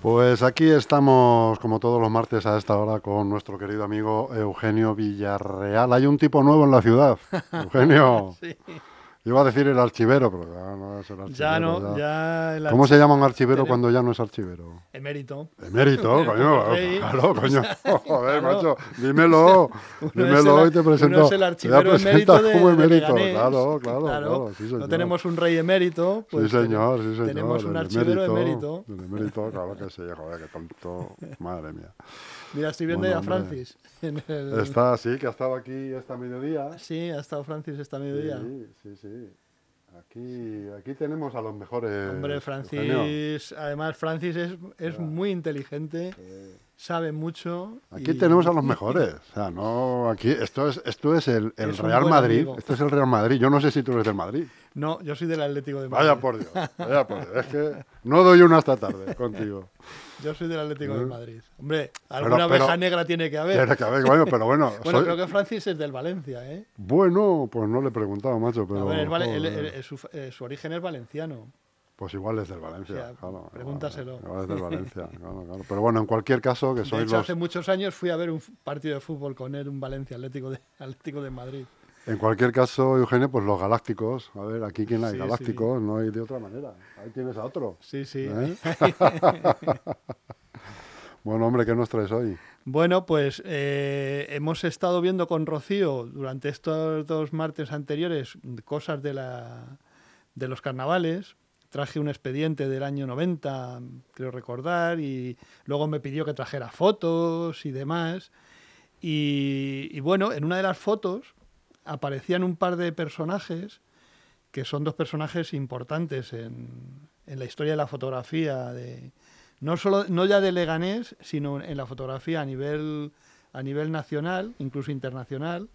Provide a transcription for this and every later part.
Pues aquí estamos, como todos los martes a esta hora, con nuestro querido amigo Eugenio Villarreal. Hay un tipo nuevo en la ciudad. Eugenio. Sí. Iba a decir el archivero, pero ya no es el archivero. Ya no, ya el ¿Cómo se llama un archivero Tenemos- cuando ya no es archivero? Emérito. Emérito, coño. Claro, coño. Joder, macho. Dímelo. Dímelo y te presento. uno es el archivero emérito de, como emérito. Claro, claro, claro. Sí, no tenemos un rey emérito, pues sí, señor, sí, señor. tenemos un archivero emérito. El emérito, claro que sí, joder, qué tonto. Madre mía. Mira, estoy viendo Bueno, ya a. Francis. en el- Está, sí, que ha estado aquí esta mediodía. Sí, ha estado Francis esta mediodía. Sí, sí, sí. Aquí, aquí tenemos a los mejores. Hombre, Eugenio. Francis, además Francis es, es muy inteligente, sabe mucho. Aquí y- tenemos a los mejores. O sea, no, aquí, esto es, esto es el, el Es un Real Madrid. amigo. Esto es el Real Madrid. Yo no sé si tú eres del Madrid. No, yo soy del Atlético de Madrid. Vaya por Dios, vaya por Dios. Es que no doy una esta tarde contigo. Yo soy del Atlético de ¿Eh? Madrid. Hombre, alguna pero- abeja negra tiene que haber. Tiene que haber, bueno, pero bueno. Bueno, soy- creo que Francis es del Valencia, ¿eh? Bueno, pues no le he preguntado, macho, pero... A ver, su, eh, su origen es valenciano. Pues igual es del Valencia, O sea, claro. pregúntaselo. Igual es del Valencia, claro, claro. Pero bueno, en cualquier caso, que De sois hecho, los... hace muchos años fui a ver un partido de fútbol con él, un Valencia Atlético de, Atlético de Madrid. En cualquier caso, Eugenio, pues los galácticos. A ver, aquí quién hay Sí, galácticos, no hay de otra manera. Ahí tienes a otro. Sí, sí. ¿Eh? Bueno, hombre, ¿qué nos traes hoy? Bueno, pues eh, hemos estado viendo con Rocío durante estos dos martes anteriores cosas de, la, de los carnavales. Traje un expediente del año 90, creo recordar, y luego me pidió que trajera fotos y demás. Y, y bueno, en una de las fotos aparecían un par de personajes que son dos personajes importantes en, en la historia de la fotografía, de, no, solo, no ya de Leganés, sino en la fotografía a nivel, a nivel nacional, incluso internacional.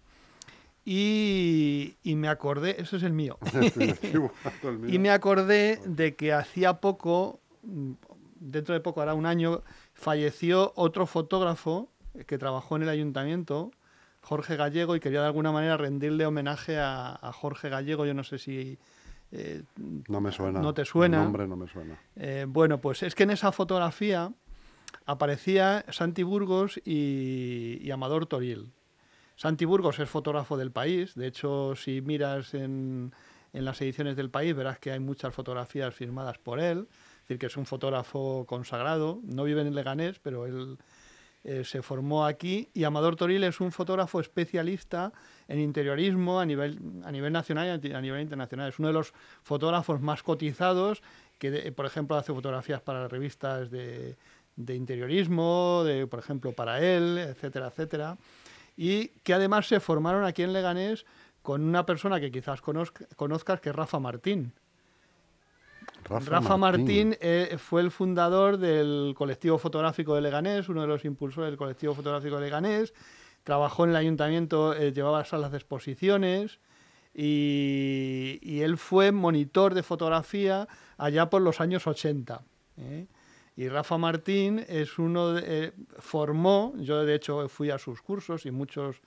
Y, y me acordé, eso es el mío, el mío. y me acordé de que hacía poco, mm, dentro de poco, hará un año, falleció otro fotógrafo que trabajó en el ayuntamiento, Jorge Gallego, y quería de alguna manera rendirle homenaje a, a Jorge Gallego. Yo no sé si eh, No me suena. ¿No te suena? El nombre no me suena. eh, bueno, pues es que en esa fotografía aparecía Santi Burgos y, y Amador Toril. Santi Burgos es fotógrafo del país, de hecho si miras en, en las ediciones del país verás que hay muchas fotografías firmadas por él, es decir, que es un fotógrafo consagrado, no vive en Leganés, pero él eh, se formó aquí, y Amador Toril es un fotógrafo especialista en interiorismo a nivel, a nivel nacional y a nivel internacional. Es uno de los fotógrafos más cotizados, que por ejemplo hace fotografías para revistas de, de interiorismo, de, por ejemplo para él, etcétera, etcétera. Y que además se formaron aquí en Leganés con una persona que quizás conozca- conozcas, que es Rafa Martín. Rafa, Rafa Martín, eh, fue el fundador del colectivo fotográfico de Leganés, uno de los impulsores del colectivo fotográfico de Leganés. Trabajó en el ayuntamiento, eh, llevaba salas de exposiciones y, y él fue monitor de fotografía allá por los años 80. ¿eh? Y Rafa Martín es uno de, formó, yo de hecho fui a sus cursos y muchos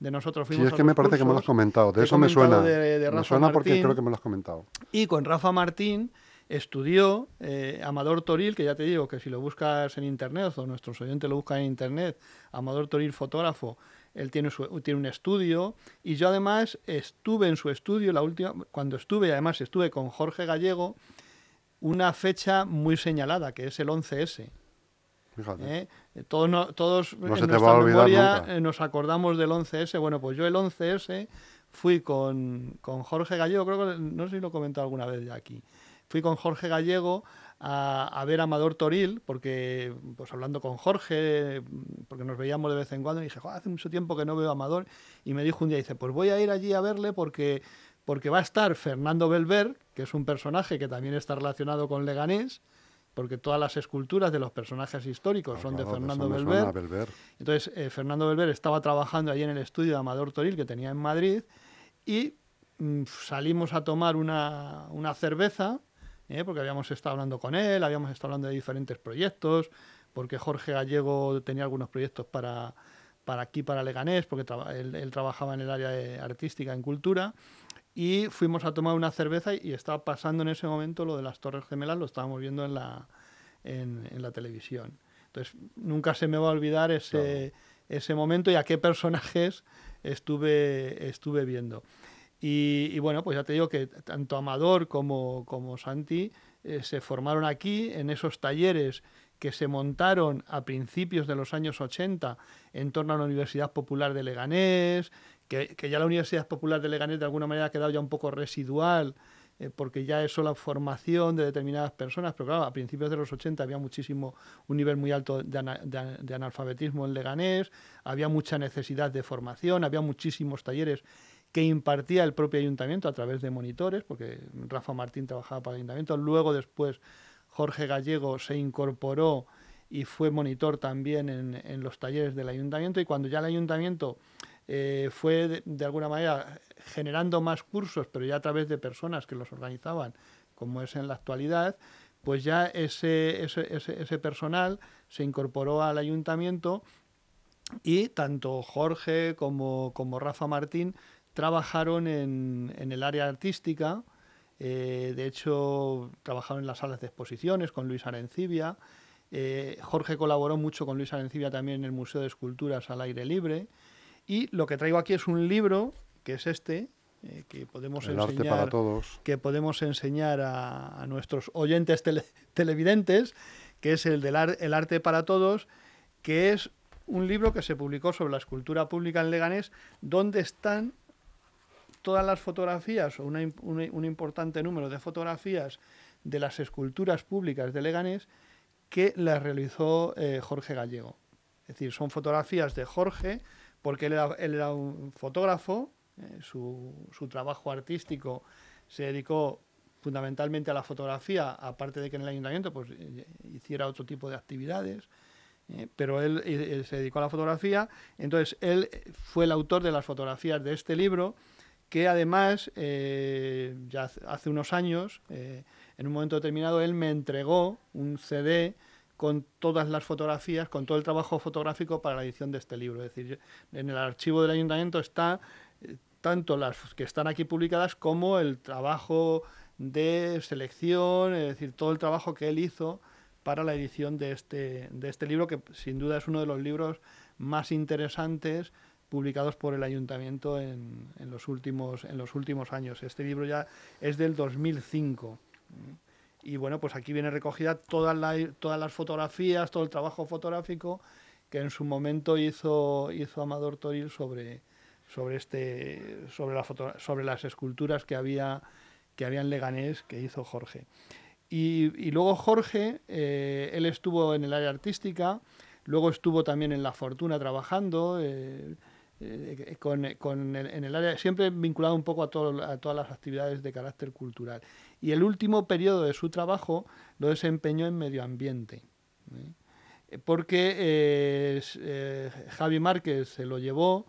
de nosotros Sí, es a que me parece que me lo has comentado. De eso me suena. de- me suena porque Martín. creo que me lo has comentado. Y con Rafa Martín estudió eh, Amador Toril, que ya te digo que si lo buscas en internet o nuestros oyentes lo buscan en internet, Amador Toril fotógrafo, él tiene, su- tiene un estudio y yo además estuve en su estudio, la última, cuando estuve, además estuve con Jorge Gallego, una fecha muy señalada, que es el 11S. Fíjate. ¿eh? Todos, no- todos No en nuestra memoria nunca. eh, nos acordamos del 11S. Bueno, pues yo el 11S fui con, con Jorge Gallego, creo que no sé si lo he comentado alguna vez ya aquí. Fui con Jorge Gallego a, a ver a Amador Toril, porque, pues hablando con Jorge, porque nos veíamos de vez en cuando, y dije, "Joder, hace mucho tiempo que no veo a Amador, y me dijo un día, dice, pues voy a ir allí a verle porque, porque va a estar Fernando Belver, que es un personaje que también está relacionado con Leganés, porque todas las esculturas de los personajes históricos son de Claro, que Fernando Belver. Entonces, eh, Fernando Belver estaba trabajando allí en el estudio de Amador Toril que tenía en Madrid y mm, salimos a tomar una, una cerveza, eh, porque habíamos estado hablando con él, habíamos estado hablando de diferentes proyectos, porque Jorge Gallego tenía algunos proyectos para, para aquí, para Leganés, porque él, él trabajaba en el área de artística, en cultura, y fuimos a tomar una cerveza y estaba pasando en ese momento lo de las Torres Gemelas, lo estábamos viendo en la, en, la televisión. Entonces, nunca se me va a olvidar ese, ese momento y a qué personajes estuve, estuve viendo. Y, bueno, pues ya te digo que tanto Amador como, como Santi eh, se formaron aquí en esos talleres que se montaron a principios de los años 80 en torno a la Universidad Popular de Leganés, que, que ya la Universidad Popular de Leganés de alguna manera ha quedado ya un poco residual eh, porque ya es solo formación de determinadas personas, pero claro, a principios de los 80 había muchísimo, un nivel muy alto de, analfabetismo en Leganés, había mucha necesidad de formación, había muchísimos talleres que impartía el propio ayuntamiento a través de monitores, porque Rafa Martín trabajaba para el ayuntamiento, luego después Jorge Gallego se incorporó y fue monitor también en, los talleres del ayuntamiento. Y cuando ya el ayuntamiento eh, fue de, alguna manera generando más cursos, pero ya a través de personas que los organizaban, como es en la actualidad, pues ya ese, ese, personal se incorporó al ayuntamiento. Y tanto Jorge como, como Rafa Martín trabajaron en, en el área artística, eh, de hecho trabajaron en las salas de exposiciones con Luis Arencibia, eh, Jorge colaboró mucho con Luis Arencibia también en el Museo de Esculturas al aire libre, y lo que traigo aquí es un libro que es este, eh, que podemos enseñar, que podemos enseñar a, nuestros oyentes televidentes, que es el del el arte para todos, que es un libro que se publicó sobre la escultura pública en Leganés, donde están todas las fotografías, o un importante número de fotografías de las esculturas públicas de Leganés que las realizó eh, Jorge Gallego. Es decir, son fotografías de Jorge, porque él era un fotógrafo, eh, su, trabajo artístico se dedicó fundamentalmente a la fotografía, aparte de que en el ayuntamiento pues, eh, hiciera otro tipo de actividades, pero él, se dedicó a la fotografía. Entonces, él fue el autor de las fotografías de este libro, que además, ya hace unos años, en un momento determinado, él me entregó un CD con todas las fotografías, con todo el trabajo fotográfico para la edición de este libro. Es decir, en el archivo del ayuntamiento está tanto las que están aquí publicadas como el trabajo de selección, es decir, todo el trabajo que él hizo para la edición de este, de este libro, que sin duda es uno de los libros más interesantes publicados por el ayuntamiento en, en, los, últimos, en los últimos años. Este libro ya es del 2005. Y bueno, pues aquí viene recogida todas, todas las fotografías, todo el trabajo fotográfico que en su momento hizo, hizo Amador Toril sobre, sobre, este, sobre, la foto, sobre las esculturas que había, que había en Leganés que hizo Jorge. Y, y luego Jorge, eh, él estuvo en el área artística, luego estuvo también en La Fortuna trabajando, eh, eh, con, con el, en el área, siempre vinculado un poco a, todas las actividades de carácter cultural. Y el último periodo de su trabajo lo desempeñó en medio ambiente porque Javi Márquez se lo llevó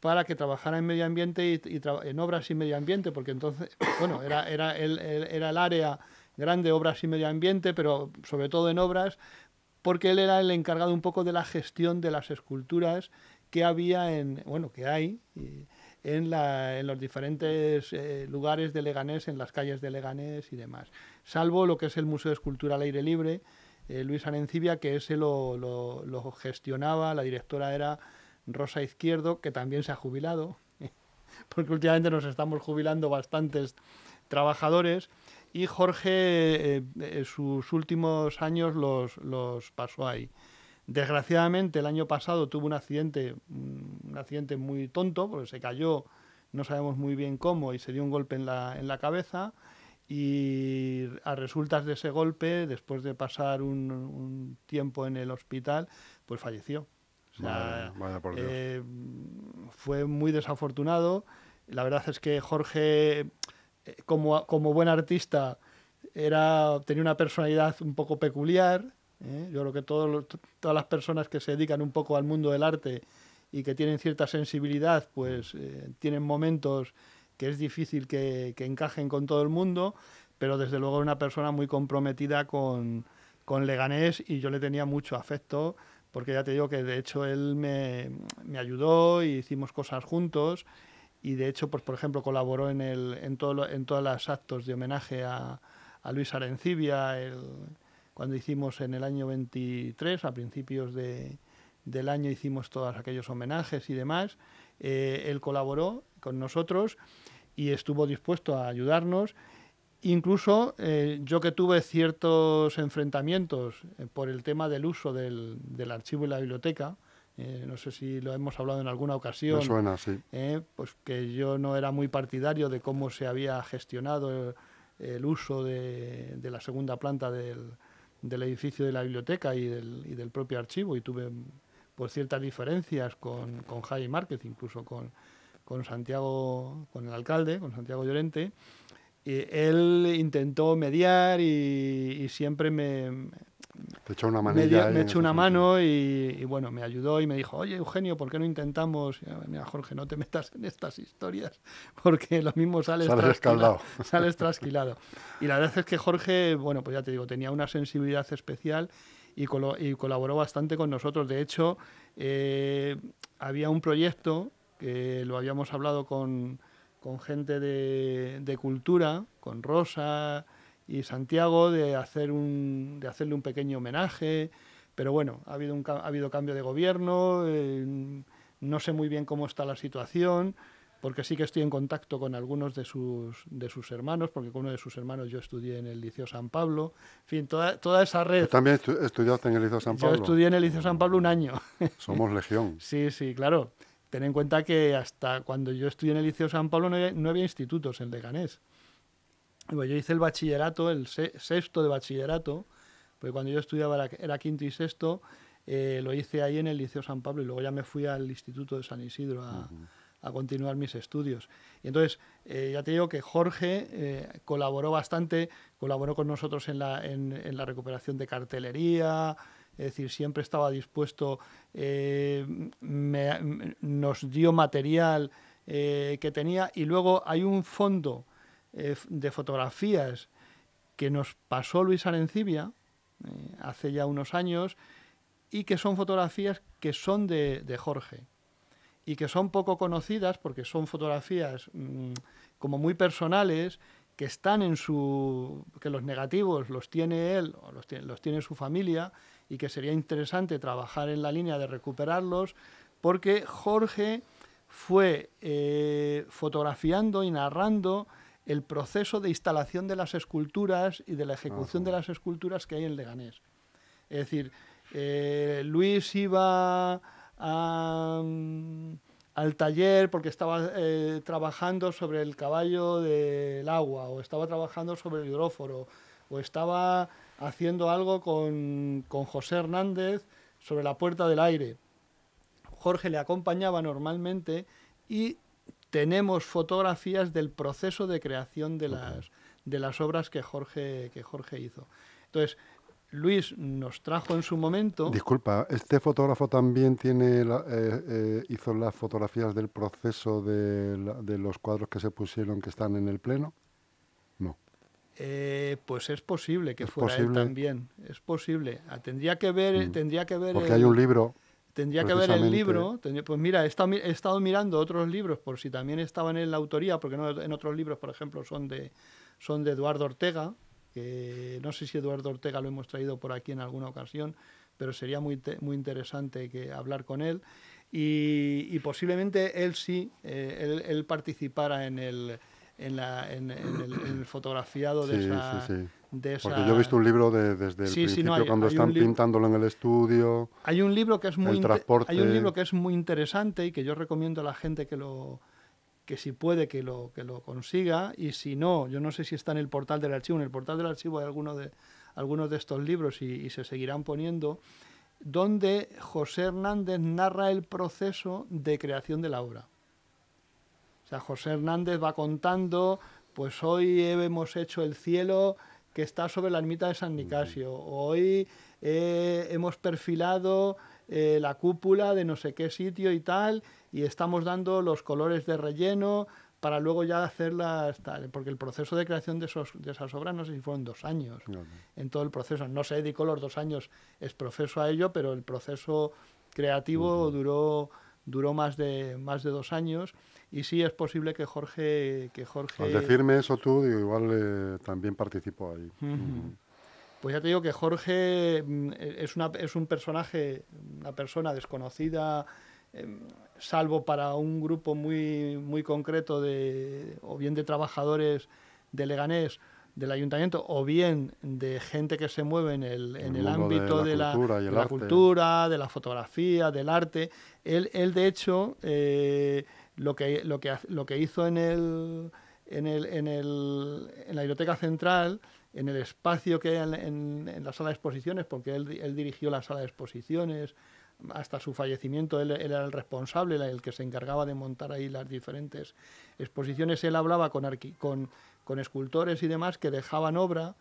para que trabajara en medio ambiente y, en obras y medio ambiente, porque entonces, bueno, era, era, el, era el área grande, obras y medio ambiente, pero sobre todo en obras, porque él era el encargado un poco de la gestión de las esculturas que había en, bueno, que hay en, la, en los diferentes eh, lugares de Leganés, en las calles de Leganés y demás. Salvo lo que es el Museo de Escultura al aire libre, eh, Luis Arencibia, que ese lo, lo, lo gestionaba, la directora era Rosa Izquierdo, que también se ha jubilado, porque últimamente nos estamos jubilando bastantes trabajadores, y Jorge eh, eh, sus últimos años los, los, pasó ahí. Desgraciadamente el año pasado tuvo un accidente, un accidente muy tonto, porque se cayó, no sabemos muy bien cómo, y se dio un golpe en la, en la cabeza, y a resultas de ese golpe, después de pasar un, un tiempo en el hospital, pues falleció. Eh, fue muy desafortunado. La verdad es que Jorge, eh, como, como buen artista, era, tenía una personalidad un poco peculiar. ¿Eh? Yo creo que todas las personas que se dedican un poco al mundo del arte y que tienen cierta sensibilidad, pues tienen momentos que es difícil que, que, encajen con todo el mundo, pero desde luego una persona muy comprometida con, con Leganés y yo le tenía mucho afecto porque ya te digo que de hecho él me, me ayudó y hicimos cosas juntos y de hecho, pues por ejemplo, colaboró en, el, en, todo, en todos los actos de homenaje a, a Luis Arencibia, el, cuando hicimos en el año 23, a principios de, del año hicimos todos aquellos homenajes y demás. Eh, él colaboró con nosotros y estuvo dispuesto a ayudarnos. Incluso eh, yo que tuve ciertos enfrentamientos eh, por el tema del uso del, del archivo y la biblioteca, no sé si lo hemos hablado en alguna ocasión. Me suena, sí. pues que yo no era muy partidario de cómo se había gestionado el, uso de, de, la segunda planta del, del, edificio de la biblioteca y del, propio archivo y tuve por ciertas diferencias con, con Márquez, incluso con, con Santiago, con el alcalde, con Santiago Llorente. Y él intentó mediar y, siempre me, Te echó una manilla me, echó una mano y, bueno, me ayudó y me dijo, oye Eugenio, ¿por qué no intentamos? Mira, Jorge, no te metas en estas historias porque lo mismo sales, sales trasquilado. Sales trasquilado. Y la verdad es que Jorge, bueno, pues ya te digo, tenía una sensibilidad especial y, colaboró bastante con nosotros. De hecho, eh, había un proyecto que lo habíamos hablado con, gente de, cultura, con Rosa y Santiago, de, hacer un, de hacerle un pequeño homenaje. Pero bueno, ha habido, un, ha habido cambio de gobierno, eh, no sé muy bien cómo está la situación porque sí que estoy en contacto con algunos de sus, de sus hermanos, porque con uno de sus hermanos yo estudié en el Liceo San Pablo. En fin, toda, toda esa red. también estudiaste en el Liceo San Pablo? Yo estudié en el Liceo San Pablo un año. Somos legión. sí, sí, claro. Ten en cuenta que hasta cuando yo estudié en el Liceo San Pablo no había, institutos en Leganés. Yo hice el bachillerato, el sexto de bachillerato, porque cuando yo estudiaba era, quinto y sexto, eh, lo hice ahí en el Liceo San Pablo y luego ya me fui al Instituto de San Isidro a a continuar mis estudios. Y entonces, eh, ya te digo que Jorge eh, colaboró bastante, colaboró con nosotros en la, en, la, recuperación de cartelería, es decir, siempre estaba dispuesto, eh, nos dio material que tenía y luego hay un fondo de fotografías que nos pasó Luis Arencibia hace ya unos años y que son fotografías que son de, de Jorge. Y que son poco conocidas porque son fotografías mm, como muy personales que están en su que los negativos los tiene él o los tiene, los tiene su familia y que sería interesante trabajar en la línea de recuperarlos porque Jorge fue eh, fotografiando y narrando el proceso de instalación de las esculturas y de la ejecución de las esculturas que hay en Leganés. Es decir, eh, Luis iba al taller porque estaba eh, trabajando sobre el caballo del agua o estaba trabajando sobre el hidróforo o estaba haciendo algo con, con José Hernández sobre la puerta del aire. Jorge le acompañaba normalmente y tenemos fotografías del proceso de creación de las, de las obras que Jorge, que Jorge hizo. Entonces, Luis nos trajo en su momento. Disculpa, ¿este fotógrafo también tiene eh, eh, hizo las fotografías del proceso de, los cuadros que se pusieron que están en el pleno? No. Eh, pues es posible que fuera él también. Es posible. Ah, tendría que ver, mm. tendría que ver. Porque hay un libro. Tendría que ver el libro. pues mira, he estado, mirando otros libros por si también estaban en la autoría, porque no, en otros libros, por ejemplo, son de, son de Eduardo Ortega, que no sé si Eduardo Ortega lo hemos traído por aquí en alguna ocasión, pero sería muy, muy interesante que hablar con él. Y, posiblemente él sí, eh, él, participara en el, en, la, en, el, fotografiado de, esa, Porque yo he visto un libro de, desde el principio, cuando están pintándolo en el estudio. Hay un libro que es muy hay un libro que es muy interesante y que yo recomiendo a la gente que lo, que si puede que lo, que lo consiga y si no, yo no sé si está en el portal del archivo, en el portal del archivo hay algunos de, algunos de estos libros y, se seguirán poniendo, donde José Hernández narra el proceso de creación de la obra. O sea, José Hernández va contando, pues hoy hemos hecho el cielo que está sobre la ermita de San Nicasio, hoy eh, hemos perfilado eh, la cúpula de no sé qué sitio y tal, y estamos dando los colores de relleno para luego ya hacerlas tal, porque el proceso de creación de, esos, de esas obras no sé si fueron dos años en todo el proceso. No se dedicó los dos años es profeso a ello, pero el proceso creativo duró duró más de más de dos años y sí es posible que Jorge que Jorge al decirme eso tú igual eh, también participó ahí. Pues ya te digo que Jorge mm, es, una, es un personaje, una persona desconocida, em, salvo para un grupo muy, muy concreto de, o bien de trabajadores de Leganés, del ayuntamiento, o bien de gente que se mueve en el, en el, ámbito de la, cultura, de la, cultura, de la fotografía, del arte. Él, él de hecho, eh, lo, que, lo, que, lo que hizo en el en, el, en, el, en la Biblioteca Central, en el espacio que hay en, en, la sala de exposiciones, porque él, él, dirigió la sala de exposiciones, hasta su fallecimiento él, era el responsable, el que se encargaba de montar ahí las diferentes exposiciones. Él hablaba con, con, con escultores y demás que dejaban obra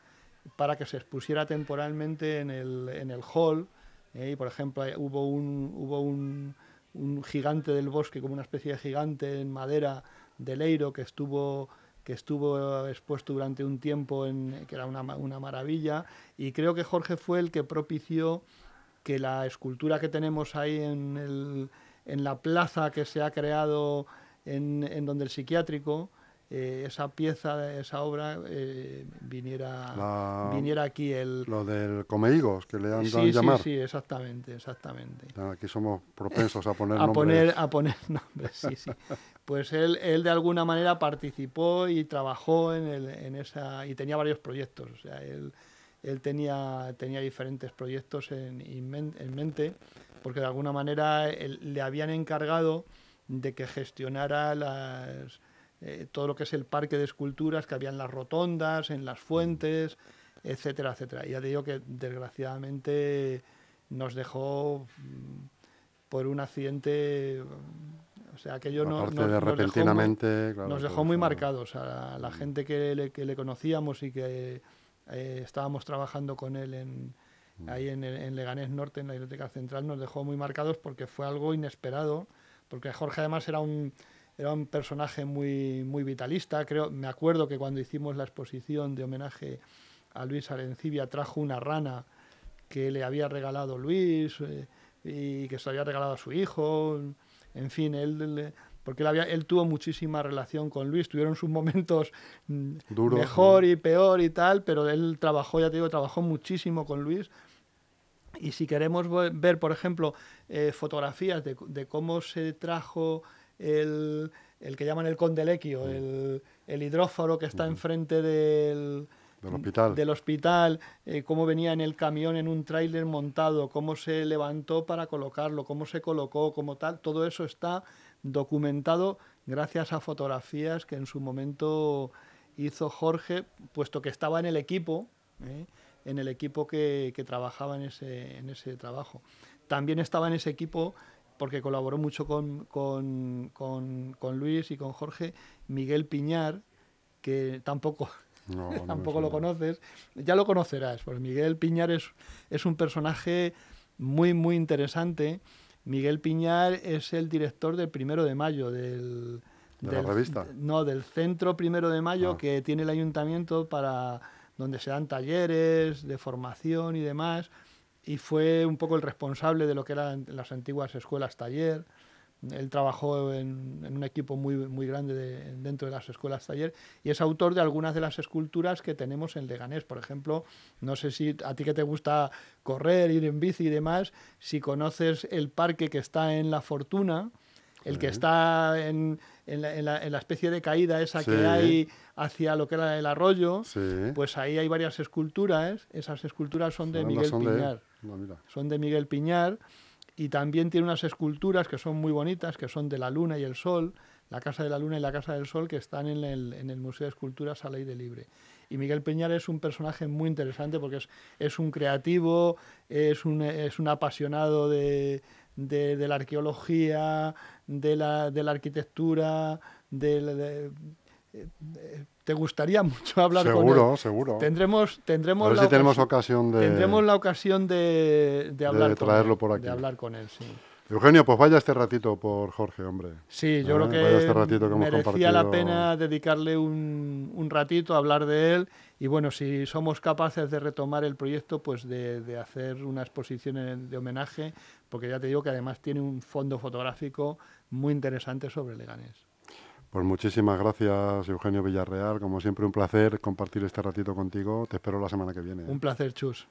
para que se expusiera temporalmente en el, en el hall. ¿eh? y por ejemplo, hubo, un, hubo un, un gigante del bosque, como una especie de gigante en madera de Leiro que estuvo que estuvo expuesto durante un tiempo, en, que era una, una, maravilla, y creo que Jorge fue el que propició que la escultura que tenemos ahí en, el, en la plaza que se ha creado en, en donde el psiquiátrico, eh, esa pieza, esa obra, eh, viniera, viniera aquí el... Lo del Comeigos, que le han dado llamar. Sí, sí, exactamente, exactamente. Aquí somos propensos a poner a nombres. Poner, a poner nombres, sí, sí. Pues él, él de alguna manera participó y trabajó en, el, en esa... y tenía varios proyectos, o sea, él, él tenía, tenía diferentes proyectos en, en mente, porque de alguna manera le habían encargado de que gestionara las eh, todo lo que es el parque de esculturas que había en las rotondas, en las fuentes, etcétera, etcétera. Y ya te digo que desgraciadamente nos dejó mm, por un accidente, o sea, aquello no, nos, de repentinamente, nos dejó, nos dejó muy marcados a la, gente que le, que le, conocíamos y que eh, estábamos trabajando con él en, ahí en, en, Leganés Norte, en la Biblioteca Central, nos dejó muy marcados porque fue algo inesperado, porque Jorge además era un era un personaje muy, muy vitalista. Creo, me acuerdo que cuando hicimos la exposición de homenaje a Luis Arencibia trajo una rana que le había regalado Luis eh, y que se había regalado a su hijo. En fin, él, porque él, había, él tuvo muchísima relación con Luis, tuvieron sus momentos mm, mejor y peor y tal, pero él trabajó, ya te digo, trabajó muchísimo con Luis. Y si queremos ver, por ejemplo, eh, fotografías de, de, cómo se trajo el, el que llaman el condelequio, el, el hidróforo que está enfrente del, del hospital, del hospital eh, cómo venía en el camión en un tráiler montado, cómo se levantó para colocarlo, cómo se colocó, como tal, todo eso está documentado gracias a fotografías que en su momento hizo Jorge, puesto que estaba en el equipo, ¿eh? en el equipo que, que trabajaba en ese, en ese trabajo. También estaba en ese equipo porque colaboró mucho con, con, con, Luis y con Jorge, Miguel Piñar, que tampoco, tampoco lo conoces, ya lo conocerás, porque Miguel Piñar es, es un personaje muy, muy interesante. Miguel Piñar es el director del Primero de Mayo, del... ¿De la revista? No, del Centro Primero de Mayo ah. que tiene el ayuntamiento para donde se dan talleres de formación y demás y fue un poco el responsable de lo que eran las antiguas escuelas taller. Él trabajó en, un equipo muy, muy grande dentro de las escuelas taller y es autor de algunas de las esculturas que tenemos en Leganés. Por ejemplo, no sé si a ti que te gusta correr, ir en bici y demás, si conoces el parque que está en La Fortuna, el que está en, en, la, en, la, especie de caída esa que hay hacia lo que era el arroyo, pues ahí hay varias esculturas. Esas esculturas son de Miguel Piñar. Son de Miguel Piñar. Y también tiene unas esculturas que son muy bonitas, que son de la luna y el sol, la Casa de la Luna y la Casa del Sol, que están en el, en el Museo de Esculturas a de Libre. Y Miguel Piñar es un personaje muy interesante porque es, es un creativo, es un, es un apasionado de, de, la arqueología, de la, de la arquitectura, de, te gustaría mucho hablar con él. Seguro, seguro. Tendremos, tendremos, la, si tenemos ocasión de, tendremos la ocasión de, de hablar de traerlo con por aquí. De hablar con él, sí. Eugenio, pues vaya este ratito por Jorge, hombre. Sí, yo creo ¿Eh? que, este merecía la pena dedicarle un, un, ratito a hablar de él y bueno, si somos capaces de retomar el proyecto, pues de, de, hacer una exposición de homenaje, porque ya te digo que además tiene un fondo fotográfico muy interesante sobre Leganés. Pues muchísimas gracias, Eugenio Villarreal. Como siempre, un placer compartir este ratito contigo. Te espero la semana que viene. Un placer, Chus.